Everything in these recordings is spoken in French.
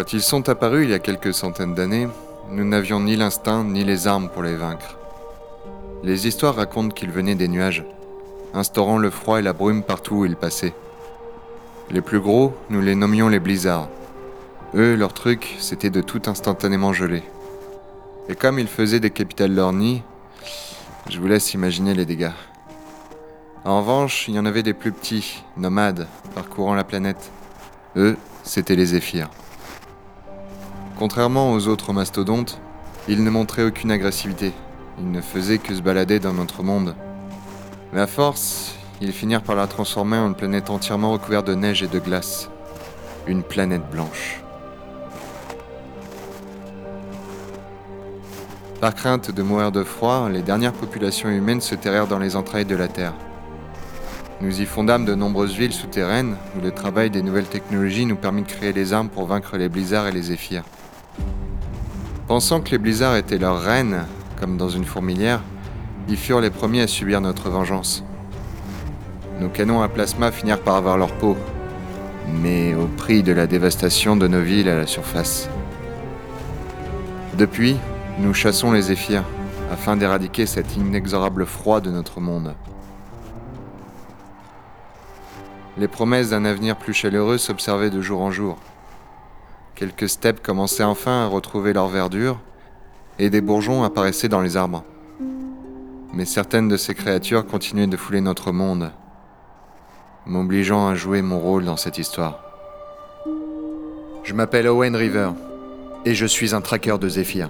Quand ils sont apparus il y a quelques centaines d'années, nous n'avions ni l'instinct ni les armes pour les vaincre. Les histoires racontent qu'ils venaient des nuages, instaurant le froid et la brume partout où ils passaient. Les plus gros, nous les nommions les blizzards. Eux, leur truc, c'était de tout instantanément geler. Et comme ils faisaient décapiter leur nid, je vous laisse imaginer les dégâts. En revanche, il y en avait des plus petits, nomades, parcourant la planète. Eux, c'étaient les zéphyrs. Contrairement aux autres mastodontes, ils ne montraient aucune agressivité. Ils ne faisaient que se balader dans notre monde. Mais à force, ils finirent par la transformer en une planète entièrement recouverte de neige et de glace. Une planète blanche. Par crainte de mourir de froid, les dernières populations humaines se terrèrent dans les entrailles de la Terre. Nous y fondâmes de nombreuses villes souterraines où le travail des nouvelles technologies nous permit de créer les armes pour vaincre les blizzards et les zéphyrs. Pensant que les blizzards étaient leurs reines, comme dans une fourmilière, ils furent les premiers à subir notre vengeance. Nos canons à plasma finirent par avoir leur peau, mais au prix de la dévastation de nos villes à la surface. Depuis, nous chassons les zéphyrs afin d'éradiquer cet inexorable froid de notre monde. Les promesses d'un avenir plus chaleureux s'observaient de jour en jour. Quelques steppes commençaient enfin à retrouver leur verdure, et des bourgeons apparaissaient dans les arbres. Mais certaines de ces créatures continuaient de fouler notre monde, m'obligeant à jouer mon rôle dans cette histoire. Je m'appelle Owen River, et je suis un traqueur de Zéphyr.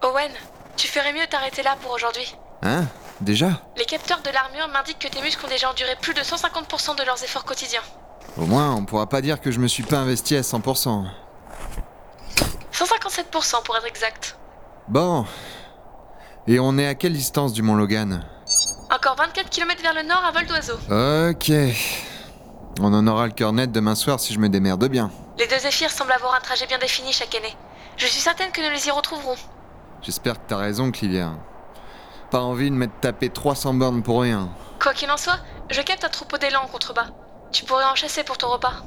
Owen, tu ferais mieux de t'arrêter là pour aujourd'hui. Hein Déjà Les capteurs de l'armure m'indiquent que tes muscles ont déjà enduré plus de 150% de leurs efforts quotidiens. Au moins, on pourra pas dire que je me suis pas investi à 100%. 157% pour être exact. Bon. Et on est à quelle distance du Mont Logan? Encore 24 km vers le nord à vol d'oiseau. Ok. On en aura le cœur net demain soir si je me démerde bien. Les deux zéphyrs semblent avoir un trajet bien défini chaque année. Je suis certaine que nous les y retrouverons. J'espère que t'as raison, Clivia. Pas envie de m'être tapé 300 bornes pour rien. Quoi qu'il en soit, je capte un troupeau d'élan en contrebas. Tu pourrais en chasser pour ton repas.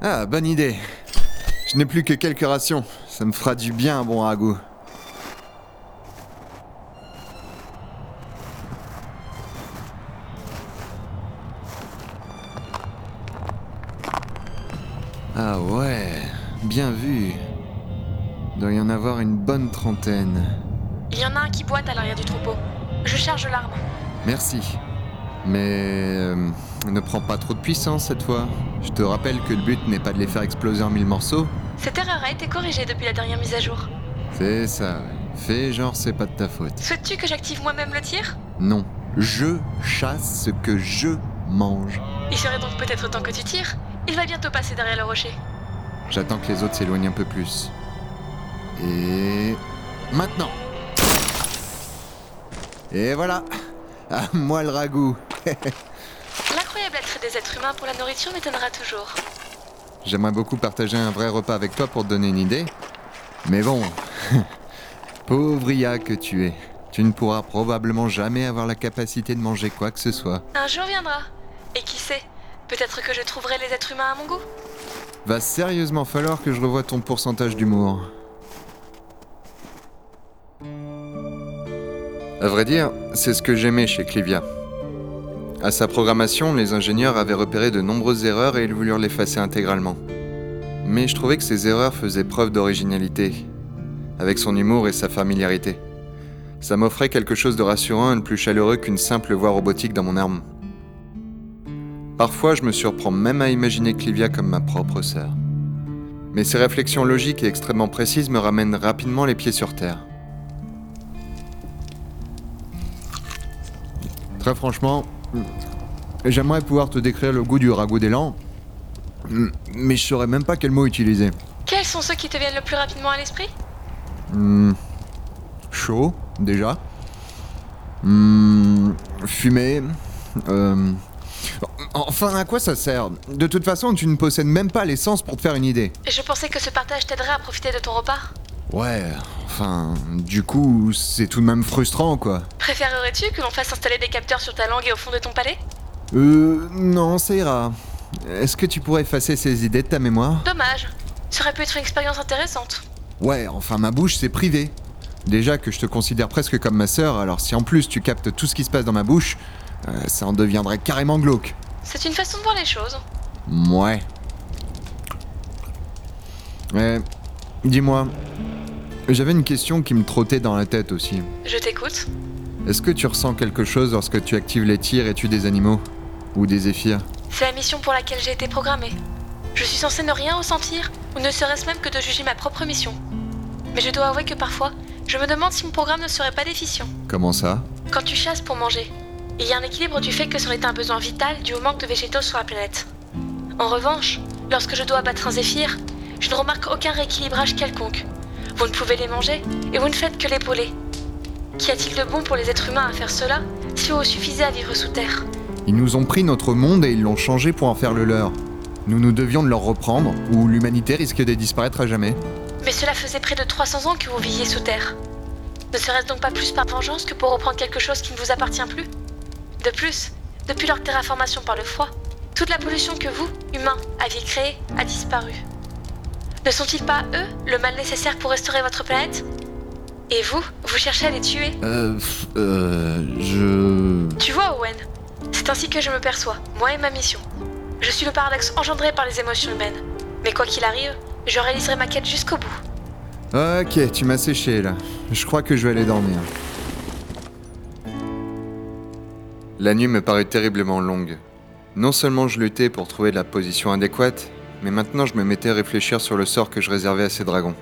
Ah, bonne idée. Je n'ai plus que quelques rations. Ça me fera du bien un bon ragoût. Ah ouais, bien vu. Doit y en avoir une bonne trentaine. Il y en a un qui boite à l'arrière du troupeau. Je charge l'arme. Merci. Mais euh, ne prends pas trop de puissance cette fois. Je te rappelle que le but n'est pas de les faire exploser en mille morceaux. Cette erreur a été corrigée depuis la dernière mise à jour. C'est ça. ouais. Fais genre c'est pas de ta faute. Souhaites-tu que j'active moi-même le tir? Non. Je chasse ce que je mange. Il serait donc peut-être temps que tu tires. Il va bientôt passer derrière le rocher. J'attends que les autres s'éloignent un peu plus. Et... Maintenant Et voilà À moi le ragoût L'incroyable attrait des êtres humains pour la nourriture m'étonnera toujours. J'aimerais beaucoup partager un vrai repas avec toi pour te donner une idée. Mais bon, pauvre Ia que tu es, tu ne pourras probablement jamais avoir la capacité de manger quoi que ce soit. Un jour viendra. Et qui sait Peut-être que je trouverai les êtres humains à mon goût. Va sérieusement falloir que je revoie ton pourcentage d'humour. À vrai dire, c'est ce que j'aimais chez Clivia. À sa programmation, les ingénieurs avaient repéré de nombreuses erreurs et ils voulurent l'effacer intégralement. Mais je trouvais que ces erreurs faisaient preuve d'originalité, avec son humour et sa familiarité. Ça m'offrait quelque chose de rassurant et plus chaleureux qu'une simple voix robotique dans mon arme. Parfois, je me surprends même à imaginer Clivia comme ma propre sœur. Mais ces réflexions logiques et extrêmement précises me ramènent rapidement les pieds sur terre. Très franchement, j'aimerais pouvoir te décrire le goût du ragoût d'élan, mais je saurais même pas quel mot utiliser. Quels sont ceux qui te viennent le plus rapidement à l'esprit? Hmm, chaud, déjà. Hmm, fumé. euh, Enfin, à quoi ça sert? De toute façon, tu ne possèdes même pas l'essence pour te faire une idée. Je pensais que ce partage t'aiderait à profiter de ton repas. Ouais, enfin, du coup, c'est tout de même frustrant, quoi. Préférerais-tu que l'on fasse installer des capteurs sur ta langue et au fond de ton palais? Euh, non, ça ira. Est-ce que tu pourrais effacer ces idées de ta mémoire? Dommage. Ça aurait pu être une expérience intéressante. Ouais, enfin, ma bouche, c'est privé. Déjà que je te considère presque comme ma sœur, alors si en plus tu captes tout ce qui se passe dans ma bouche, euh, ça en deviendrait carrément glauque. C'est une façon de voir les choses. Ouais. Ouais. Dis-moi, j'avais une question qui me trottait dans la tête aussi. Je t'écoute. Est-ce que tu ressens quelque chose lorsque tu actives les tirs et tues des animaux Ou des zéphyrs C'est la mission pour laquelle j'ai été programmée. Je suis censée ne rien ressentir, ou ne serait-ce même que de juger ma propre mission. Mais je dois avouer que parfois, je me demande si mon programme ne serait pas déficient. Comment ça? Quand tu chasses pour manger, il y a un équilibre du fait que c'en est un besoin vital dû au manque de végétaux sur la planète. En revanche, lorsque je dois abattre un zéphyr, je ne remarque aucun rééquilibrage quelconque. Vous ne pouvez les manger et vous ne faites que l'épauler. Qu'y a-t-il de bon pour les êtres humains à faire cela si vous suffisait à vivre sous terre? Ils nous ont pris notre monde et ils l'ont changé pour en faire le leur. Nous nous devions de leur reprendre, ou l'humanité risque de disparaître à jamais. Mais cela faisait près de 300 ans que vous viviez sous terre. Ne serait-ce donc pas plus par vengeance que pour reprendre quelque chose qui ne vous appartient plus? De plus, depuis leur terraformation par le froid, toute la pollution que vous, humains, aviez créée a disparu. Ne sont-ils pas, eux, le mal nécessaire pour restaurer votre planète? Et vous, vous cherchez à les tuer? Euh. Euh. Je. Tu vois, Owen, c'est ainsi que je me perçois, moi et ma mission. Je suis le paradoxe engendré par les émotions humaines. Mais quoi qu'il arrive, je réaliserai ma quête jusqu'au bout. Ok, tu m'as séché là. Je crois que je vais aller dormir. La nuit me parut terriblement longue. Non seulement je luttais pour trouver la position adéquate, mais maintenant je me mettais à réfléchir sur le sort que je réservais à ces dragons.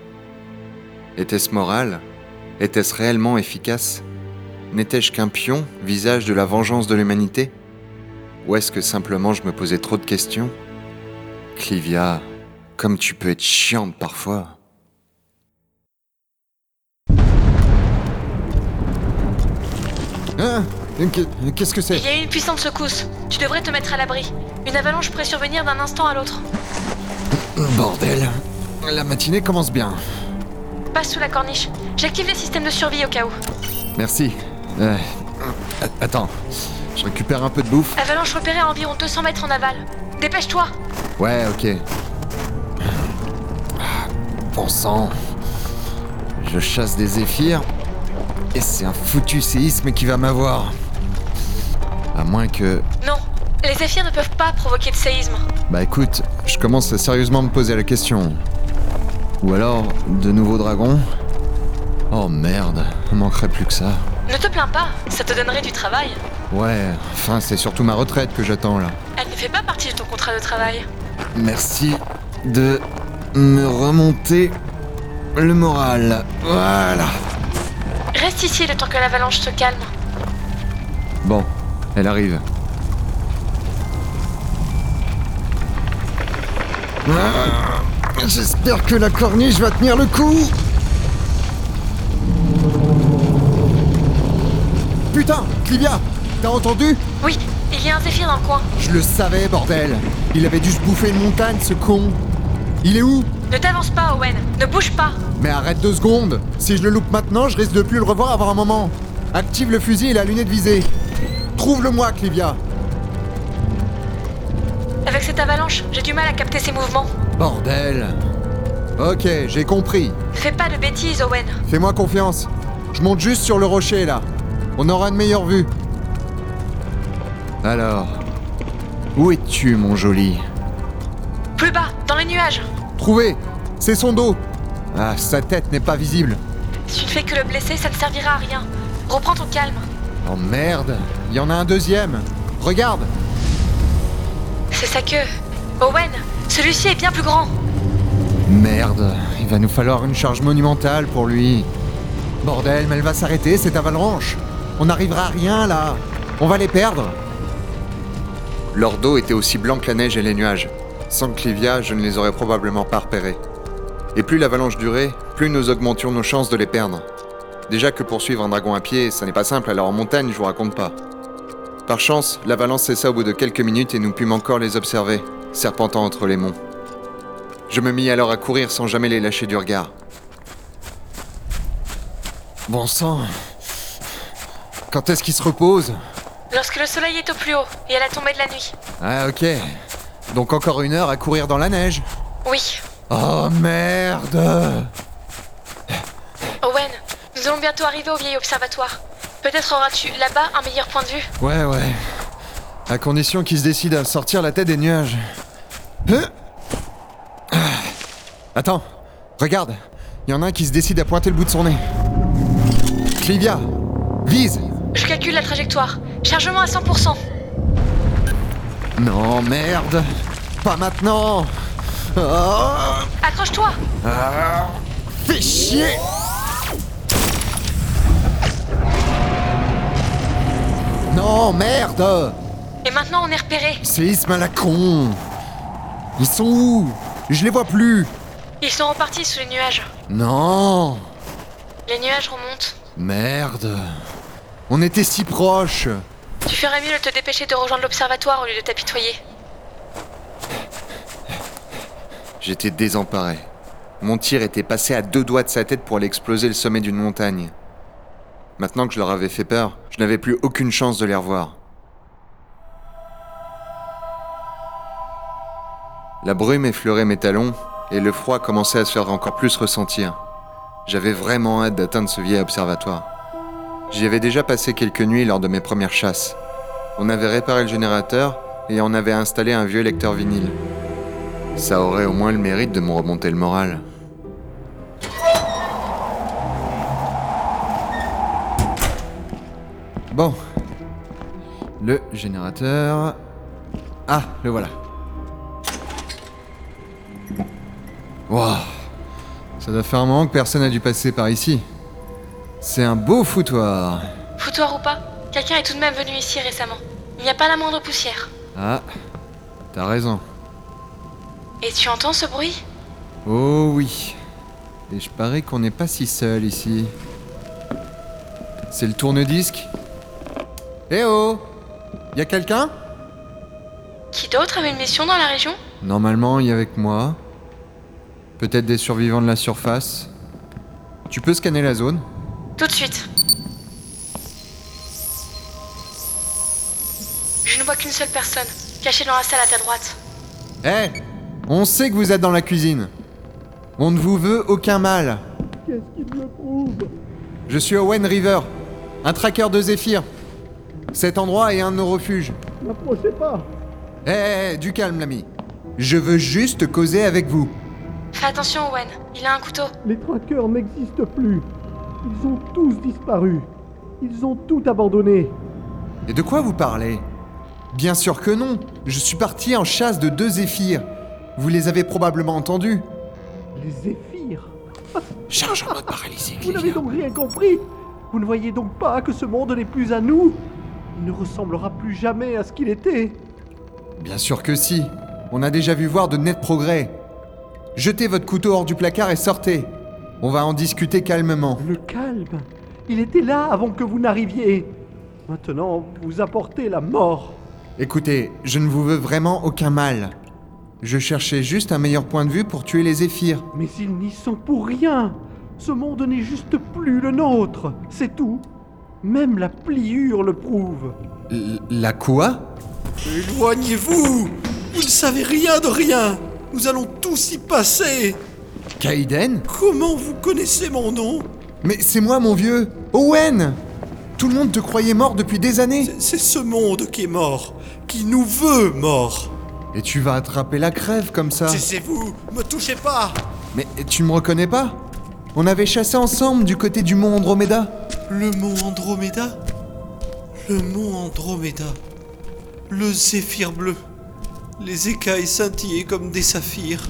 Était-ce moral? Était-ce réellement efficace? N'étais-je qu'un pion, visage de la vengeance de l'humanité? Ou est-ce que simplement je me posais trop de questions? Clivia, comme tu peux être chiante parfois. Hein? Qu'est-ce que c'est? Il y a eu une puissante secousse. Tu devrais te mettre à l'abri. Une avalanche pourrait survenir d'un instant à l'autre. Bordel. La matinée commence bien. Passe sous la corniche. J'active les systèmes de survie au cas où. Merci. Euh, attends, je récupère un peu de bouffe. Avalanche repérée à environ 200 mètres en aval. Dépêche-toi Ouais, ok. Bon sang. Je chasse des zéphyrs. Et c'est un foutu séisme qui va m'avoir. À moins que... Non, les zéphyrs ne peuvent pas provoquer de séisme. Bah écoute, je commence à sérieusement me poser la question. Ou alors, de nouveaux dragons Oh merde, il manquerait plus que ça. Ne te plains pas, ça te donnerait du travail. Ouais, enfin c'est surtout ma retraite que j'attends là. Elle ne fait pas partie de ton contrat de travail. Merci de me remonter le moral. Voilà. Reste ici le temps que l'avalanche se calme. Bon, elle arrive. Ah, J'espère que la corniche va tenir le coup. Putain, Clivia, t'as entendu? Oui, il y a un zéphyr dans le coin. Je le savais, bordel. Il avait dû se bouffer une montagne, ce con. Il est où? Ne t'avance pas, Owen. Ne bouge pas. Mais arrête deux secondes Si je le loupe maintenant, je risque de plus le revoir avant un moment. Active le fusil et la lunette visée. Trouve-le-moi, Clivia. Avec cette avalanche, j'ai du mal à capter ses mouvements. Bordel. Ok, j'ai compris. Fais pas de bêtises, Owen. Fais-moi confiance. Je monte juste sur le rocher, là. On aura une meilleure vue. Alors, où es-tu, mon joli? Plus bas, dans les nuages. Trouvé C'est son dos. Ah, sa tête n'est pas visible. Si tu ne fais que le blesser, ça ne servira à rien. Reprends ton calme. Oh merde, il y en a un deuxième. Regarde. C'est sa queue. Owen, celui-ci est bien plus grand. Merde, il va nous falloir une charge monumentale pour lui. Bordel, mais elle va s'arrêter, cette avalanche. On n'arrivera à rien là. On va les perdre. Leur dos était aussi blanc que la neige et les nuages. Sans Clivia, je ne les aurais probablement pas repérés. Et plus l'avalanche durait, plus nous augmentions nos chances de les perdre. Déjà que poursuivre un dragon à pied, ça n'est pas simple, alors en montagne, je vous raconte pas. Par chance, l'avalanche cessa au bout de quelques minutes et nous pûmes encore les observer, serpentant entre les monts. Je me mis alors à courir sans jamais les lâcher du regard. Bon sang. Quand est-ce qu'il se repose? Lorsque le soleil est au plus haut et à la tombée de la nuit. Ah ok. Donc encore une heure à courir dans la neige? Oui. Oh merde Owen, nous allons bientôt arriver au vieil observatoire. Peut-être auras-tu là-bas un meilleur point de vue. Ouais ouais. À condition qu'il se décide à sortir la tête des nuages. Ah. Attends, regarde. Il y en a un qui se décide à pointer le bout de son nez. Clivia, vise Je calcule la trajectoire. Chargement à 100%. Non, merde Pas maintenant Ah, Accroche-toi ah, Fais chier Non, merde Et maintenant on est repéré. Séisme à la con Ils sont où? Je les vois plus Ils sont repartis sous les nuages. Non Les nuages remontent. Merde On était si proches Tu ferais mieux de te dépêcher de rejoindre l'observatoire au lieu de t'apitoyer. J'étais désemparé. Mon tir était passé à deux doigts de sa tête pour aller exploser le sommet d'une montagne. Maintenant que je leur avais fait peur, je n'avais plus aucune chance de les revoir. La brume effleurait mes talons et le froid commençait à se faire encore plus ressentir. J'avais vraiment hâte d'atteindre ce vieil observatoire. J'y avais déjà passé quelques nuits lors de mes premières chasses. On avait réparé le générateur et on avait installé un vieux lecteur vinyle. Ça aurait au moins le mérite de me remonter le moral. Bon. Le générateur. Ah, le voilà. Waouh. Ça doit faire un moment que personne n'a dû passer par ici. C'est un beau foutoir. Foutoir ou pas, quelqu'un est tout de même venu ici récemment. Il n'y a pas la moindre poussière. Ah, t'as raison. Et tu entends ce bruit? Oh oui. Et je parie qu'on n'est pas si seul ici. C'est le tourne-disque? Eh oh Y a quelqu'un? Qui d'autre avait une mission dans la région? Normalement, il y a avec moi. Peut-être des survivants de la surface. Tu peux scanner la zone? Tout de suite. Je ne vois qu'une seule personne, cachée dans la salle à ta droite. Eh On sait que vous êtes dans la cuisine. On ne vous veut aucun mal. Qu'est-ce qu'il me prouve? Je suis Owen River, un tracker de Zephyr. Cet endroit est un de nos refuges. N'approchez pas Eh, eh, eh, du calme, l'ami. Je veux juste causer avec vous. Fais attention, Owen, il a un couteau. Les traqueurs n'existent plus. Ils ont tous disparu. Ils ont tout abandonné. Et de quoi vous parlez? Bien sûr que non. Je suis parti en chasse de deux zéphyrs. Vous les avez probablement entendus. Les zéphyrs Charge en mode paralysé, Vous n'avez donc rien compris? Vous ne voyez donc pas que ce monde n'est plus à nous? Il ne ressemblera plus jamais à ce qu'il était. Bien sûr que si. On a déjà vu voir de nets progrès. Jetez votre couteau hors du placard et sortez. On va en discuter calmement. Le calme Il était là avant que vous n'arriviez. Maintenant, vous apportez la mort. Écoutez, je ne vous veux vraiment aucun mal. Je cherchais juste un meilleur point de vue pour tuer les zéphyrs. Mais ils n'y sont pour rien. Ce monde n'est juste plus le nôtre. C'est tout. Même la pliure le prouve. L- la quoi? Éloignez-vous. Vous ne savez rien de rien. Nous allons tous y passer. Kaiden? Comment vous connaissez mon nom? Mais c'est moi, mon vieux. Owen! Tout le monde te croyait mort depuis des années. C'est- ce monde qui est mort, qui nous veut morts. Et tu vas attraper la crève comme ça. Cessez-vous, me touchez pas. Mais tu me reconnais pas? On avait chassé ensemble du côté du mont Andromeda Le mont Andromeda? Le mont Andromeda. Le zéphyr bleu. Les écailles scintillaient comme des saphirs.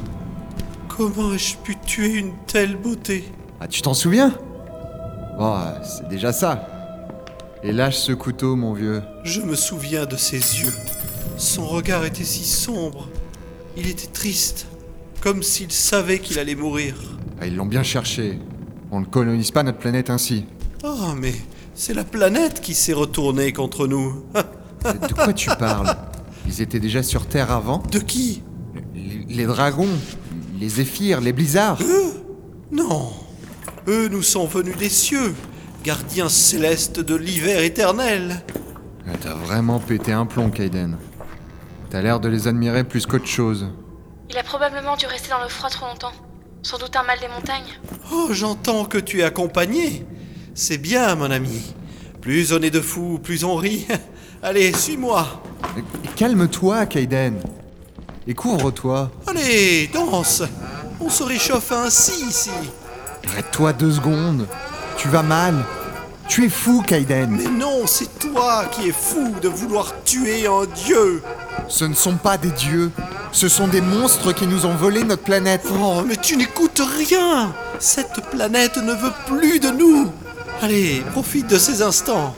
Comment ai-je pu tuer une telle beauté? Ah, tu t'en souviens? Oh, c'est déjà ça. Et lâche ce couteau, mon vieux. Je me souviens de ses yeux. Son regard était si sombre. Il était triste, comme s'il savait qu'il allait mourir. Ah, ils l'ont bien cherché. On ne colonise pas notre planète ainsi. Oh, mais c'est la planète qui s'est retournée contre nous. De quoi tu parles? Ils étaient déjà sur Terre avant? De qui? Les, les dragons, les zéphyrs, les blizzards. Non. Eux nous sont venus des cieux. gardien céleste de l'hiver éternel. Ah, T'as vraiment pété un plomb, Kaiden. T'as l'air de les admirer plus qu'autre chose. Il a probablement dû rester dans le froid trop longtemps. Sans doute un mal des montagnes. Oh, j'entends que tu es accompagné. C'est bien, mon ami. Plus on est de fous, plus on rit. Allez, suis-moi. Calme-toi, Kaiden. Et couvre-toi. Allez, danse. On se réchauffe ainsi ici. Arrête-toi deux secondes. Tu vas mal. Tu es fou, Kaiden. Mais non, c'est toi qui es fou de vouloir tuer un dieu. Ce ne sont pas des dieux. Ce sont des monstres qui nous ont volé notre planète. Oh, mais tu n'écoutes rien. Cette planète ne veut plus de nous. Allez, profite de ces instants.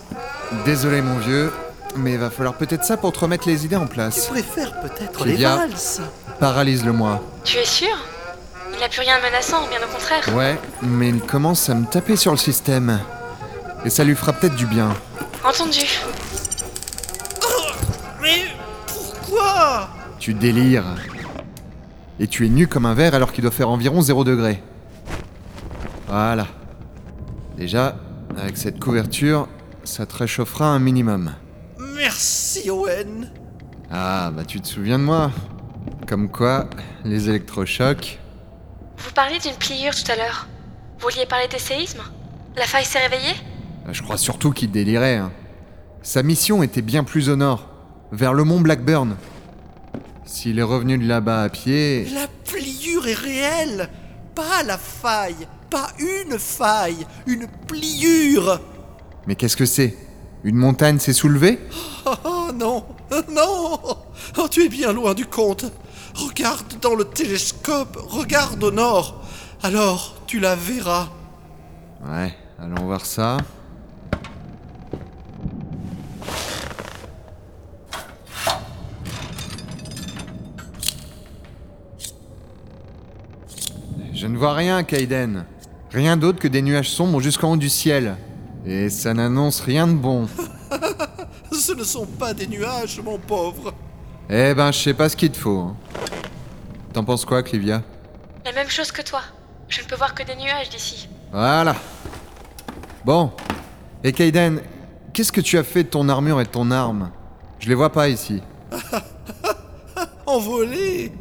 Désolé, mon vieux, mais il va falloir peut-être ça pour te remettre les idées en Tu place. préfères peut-être Tu les valses. Paralyse-le-moi. Tu es sûr? Il n'a plus rien de menaçant, bien au contraire. Ouais, mais il commence à me taper sur le système. Et ça lui fera peut-être du bien. Entendu. Mais pourquoi? Tu délires. Et tu es nu comme un verre alors qu'il doit faire environ 0 degré. Voilà. Déjà, avec cette couverture, ça te réchauffera un minimum. Merci, Owen. Ah, bah tu te souviens de moi Comme quoi, les électrochocs... Vous parliez d'une pliure tout à l'heure. Vous vouliez parler des séismes? La faille s'est réveillée? Bah, Je crois surtout qu'il délirait. hein. Sa mission était bien plus au nord, vers le mont Blackburn. S'il est revenu de là-bas à pied... La pliure est réelle. Pas la faille. Pas une faille. Une pliure. Mais qu'est-ce que c'est? Une montagne s'est soulevée? Oh, oh, non, non Oh, tu es bien loin du compte. Regarde dans le télescope, regarde au nord. Alors, tu la verras. Ouais, allons voir ça. Je ne vois rien, Kaiden. Rien d'autre que des nuages sombres jusqu'en haut du ciel. Et ça n'annonce rien de bon. Ce ne sont pas des nuages, mon pauvre. Eh ben, je sais pas ce qu'il te faut. hein. T'en penses quoi, Clivia? La même chose que toi. Je ne peux voir que des nuages d'ici. Voilà. Bon. Et Kaiden, qu'est-ce que tu as fait de ton armure et de ton arme? Je les vois pas ici. Envolé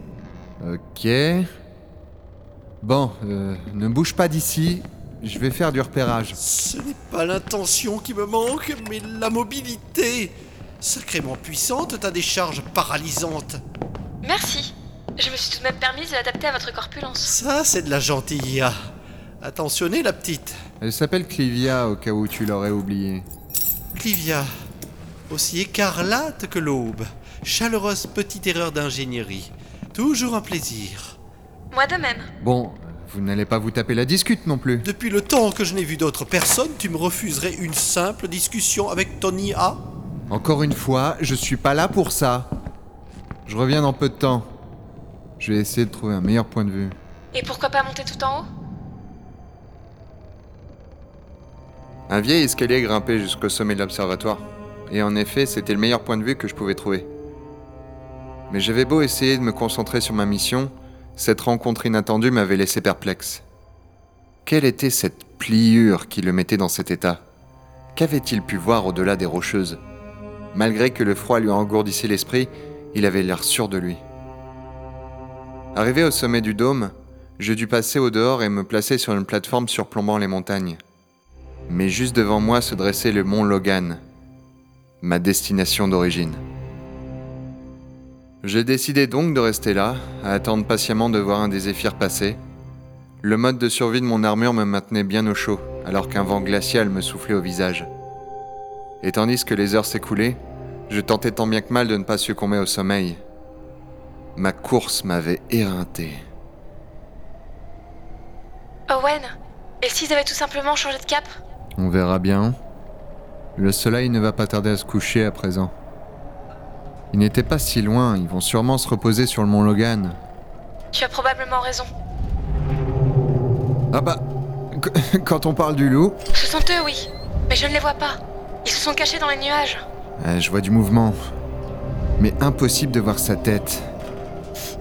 Ok. Bon, euh, ne bouge pas d'ici. Je vais faire du repérage. Ce n'est pas l'intention qui me manque, mais la mobilité. Sacrément puissante, ta décharge paralysante. Merci. Je me suis tout de même permise de l'adapter à votre corpulence. Ça, c'est de la gentille. Attentionnez, la petite. Elle s'appelle Clivia au cas où tu l'aurais oublié. Clivia, aussi écarlate que l'aube. Chaleureuse petite erreur d'ingénierie. Toujours un plaisir. Moi de même. Bon, vous n'allez pas vous taper la discute non plus. Depuis le temps que je n'ai vu d'autres personnes, tu me refuserais une simple discussion avec Tony A? Encore une fois, je suis pas là pour ça. Je reviens dans peu de temps. Je vais essayer de trouver un meilleur point de vue. Et pourquoi pas monter tout en haut? Un vieil escalier grimpait jusqu'au sommet de l'observatoire. Et en effet, c'était le meilleur point de vue que je pouvais trouver. Mais j'avais beau essayer de me concentrer sur ma mission, cette rencontre inattendue m'avait laissé perplexe. Quelle était cette pliure qui le mettait dans cet état? Qu'avait-il pu voir au-delà des rocheuses? Malgré que le froid lui engourdissait l'esprit, il avait l'air sûr de lui. Arrivé au sommet du dôme, je dus passer au dehors et me placer sur une plateforme surplombant les montagnes. Mais juste devant moi se dressait le mont Logan, ma destination d'origine. J'ai décidé donc de rester là, à attendre patiemment de voir un des zéphyrs passer. Le mode de survie de mon armure me maintenait bien au chaud, alors qu'un vent glacial me soufflait au visage. Et tandis que les heures s'écoulaient, je tentais tant bien que mal de ne pas succomber au sommeil. Ma course m'avait éreinté. Owen Et s'ils avaient tout simplement changé de cap? On verra bien. Le soleil ne va pas tarder à se coucher à présent. Ils n'étaient pas si loin, ils vont sûrement se reposer sur le mont Logan. Tu as probablement raison. Ah bah, qu- quand on parle du loup, Ce sont eux, oui. Mais je ne les vois pas. Ils se sont cachés dans les nuages. euh, je vois du mouvement. Mais impossible de voir sa tête.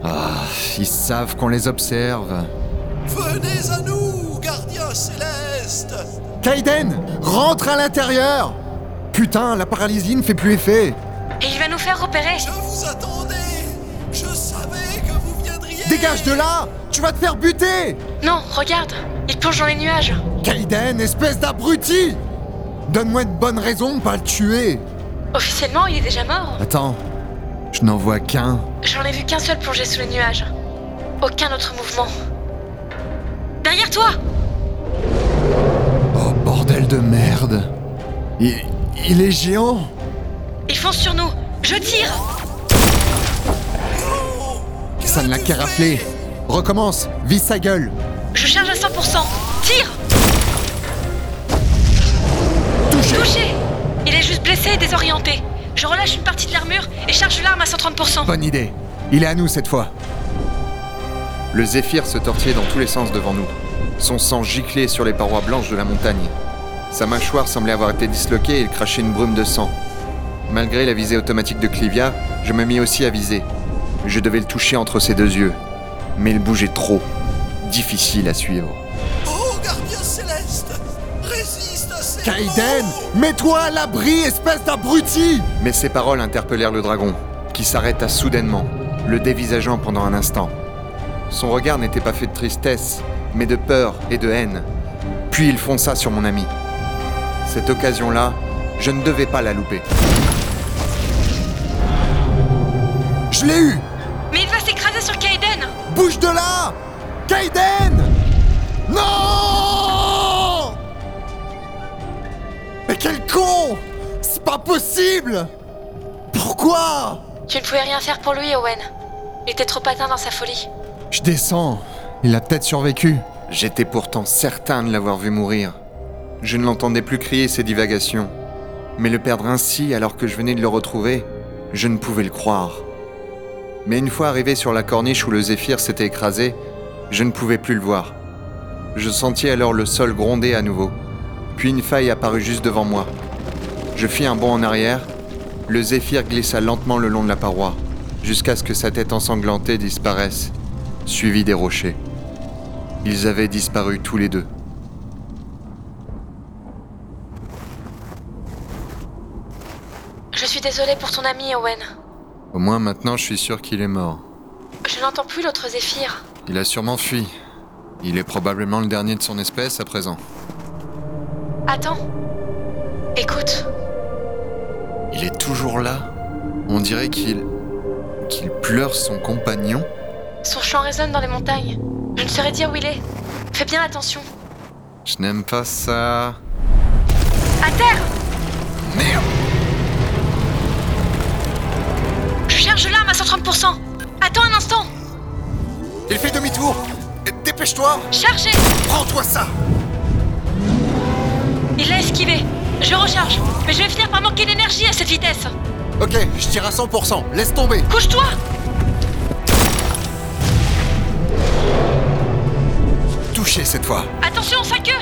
Ah, ils savent qu'on les observe. Venez à nous, gardiens célestes Kaiden Rentre à l'intérieur Putain, la paralysie ne fait plus effet faire repérer. Je vous attendais. Je savais que vous viendriez. Dégage de là. Tu vas te faire buter. Non, regarde. Il plonge dans les nuages. Kaiden, espèce d'abruti. Donne-moi une bonne raison de pas le tuer. Officiellement, il est déjà mort. Attends, je n'en vois qu'un. J'en ai vu qu'un seul plonger sous les nuages. Aucun autre mouvement. Derrière toi. Oh bordel de merde. Il, il est géant. Il fonce sur nous Je tire Ça ne l'a qu'à rafler Recommence, vise sa gueule Je charge à 100% Tire Touché Touché Il est juste blessé et désorienté. Je relâche une partie de l'armure et charge l'arme à 130%. Bonne idée. Il est à nous cette fois. Le zéphyr se tortillait dans tous les sens devant nous. Son sang giclait sur les parois blanches de la montagne. Sa mâchoire semblait avoir été disloquée et il crachait une brume de sang. Malgré la visée automatique de Clivia, je me mis aussi à viser. Je devais le toucher entre ses deux yeux. Mais il bougeait trop. Difficile à suivre. Oh, gardien céleste Résiste à ces Kaiden Mets-toi à l'abri, espèce d'abruti Mais ces paroles interpellèrent le dragon, qui s'arrêta soudainement, le dévisageant pendant un instant. Son regard n'était pas fait de tristesse, mais de peur et de haine. Puis il fonça sur mon ami. Cette occasion-là, je ne devais pas la louper. Je l'ai eu Mais il va s'écraser sur Kaiden Bouge de là Kaiden Non Mais quel con C'est pas possible Pourquoi? Tu ne pouvais rien faire pour lui, Owen. Il était trop atteint dans sa folie. Je descends. Il a peut-être survécu. J'étais pourtant certain de l'avoir vu mourir. Je ne l'entendais plus crier ses divagations. Mais le perdre ainsi alors que je venais de le retrouver, je ne pouvais le croire. Mais une fois arrivé sur la corniche où le zéphyr s'était écrasé, je ne pouvais plus le voir. Je sentis alors le sol gronder à nouveau. Puis une faille apparut juste devant moi. Je fis un bond en arrière. Le zéphyr glissa lentement le long de la paroi, jusqu'à ce que sa tête ensanglantée disparaisse, suivie des rochers. Ils avaient disparu tous les deux. Je suis désolée pour ton ami, Owen. Au moins maintenant, je suis sûr qu'il est mort. Je n'entends plus l'autre Zéphyr. Il a sûrement fui. Il est probablement le dernier de son espèce à présent. Attends. Écoute. Il est toujours là. On dirait qu'il. qu'il pleure son compagnon. Son chant résonne dans les montagnes. Je ne saurais dire où il est. Fais bien attention. Je n'aime pas ça. À terre Merde Je charge l'arme à 130%. Attends un instant. Il fait demi-tour Dépêche-toi Chargez Prends-toi ça Il l'a esquivé. Je recharge. Mais je vais finir par manquer d'énergie à cette vitesse. Ok, je tire à 100%. Laisse tomber Couche-toi Touché cette fois. Attention, sa queue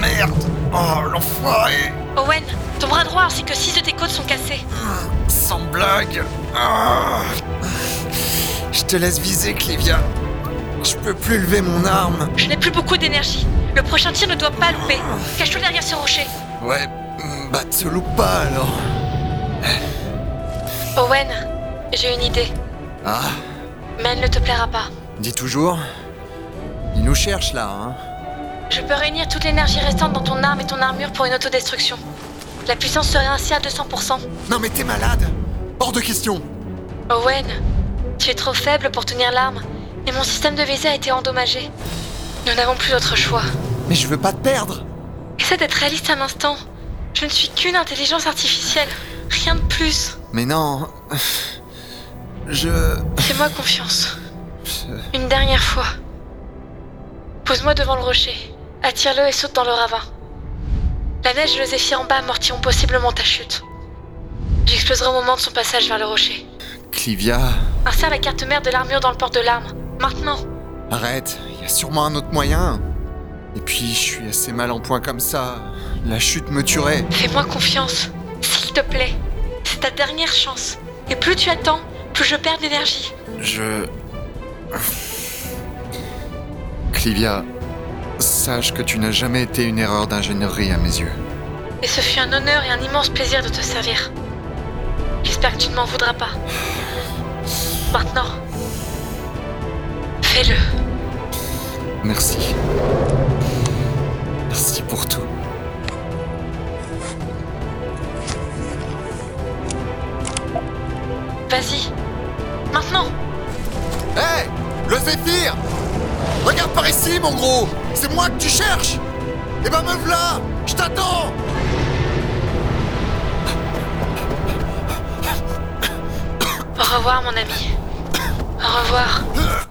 Merde Oh, l'enfoiré Owen, ton bras droit ainsi que 6 de tes côtes sont cassés. Sans blague Ah. Je te laisse viser, Clivia. Je peux plus lever mon arme. Je n'ai plus beaucoup d'énergie. Le prochain tir ne doit pas louper. Cache-toi derrière ce rocher. Ouais, bah te loupe pas alors. Owen, j'ai une idée. Ah, Mais elle ne te plaira pas. dis toujours. Il nous cherche là, hein. Je peux réunir toute l'énergie restante dans ton arme et ton armure pour une autodestruction. La puissance serait ainsi à 200%. Non mais t'es malade Hors de question Owen, tu es trop faible pour tenir l'arme et mon système de visée a été endommagé. Nous n'avons plus d'autre choix. Mais je veux pas te perdre Essaie d'être réaliste un instant. Je ne suis qu'une intelligence artificielle. Rien de plus. Mais non. Je. Fais-moi confiance. Une dernière fois. Pose-moi devant le rocher. Attire-le et saute dans le ravin. La neige et le zéphyr en bas amortiront possiblement ta chute. J'exploserai au moment de son passage vers le rocher. Clivia. Insère la carte mère de l'armure dans le port de l'arme. Maintenant. Arrête, il y a sûrement un autre moyen. Et puis, je suis assez mal en point comme ça. La chute me tuerait. Fais-moi confiance. S'il te plaît. C'est ta dernière chance. Et plus tu attends, plus je perds d'énergie. Je. Clivia, sache que tu n'as jamais été une erreur d'ingénierie à mes yeux. Et ce fut un honneur et un immense plaisir de te servir. J'espère que tu ne m'en voudras pas. Maintenant, fais-le. Merci. Merci pour tout. Vas-y. Maintenant. Hé Le Zéphyr Regarde par ici, mon gros C'est moi que tu cherches Eh ben me v'là Je t'attends Au revoir, mon ami. Au revoir.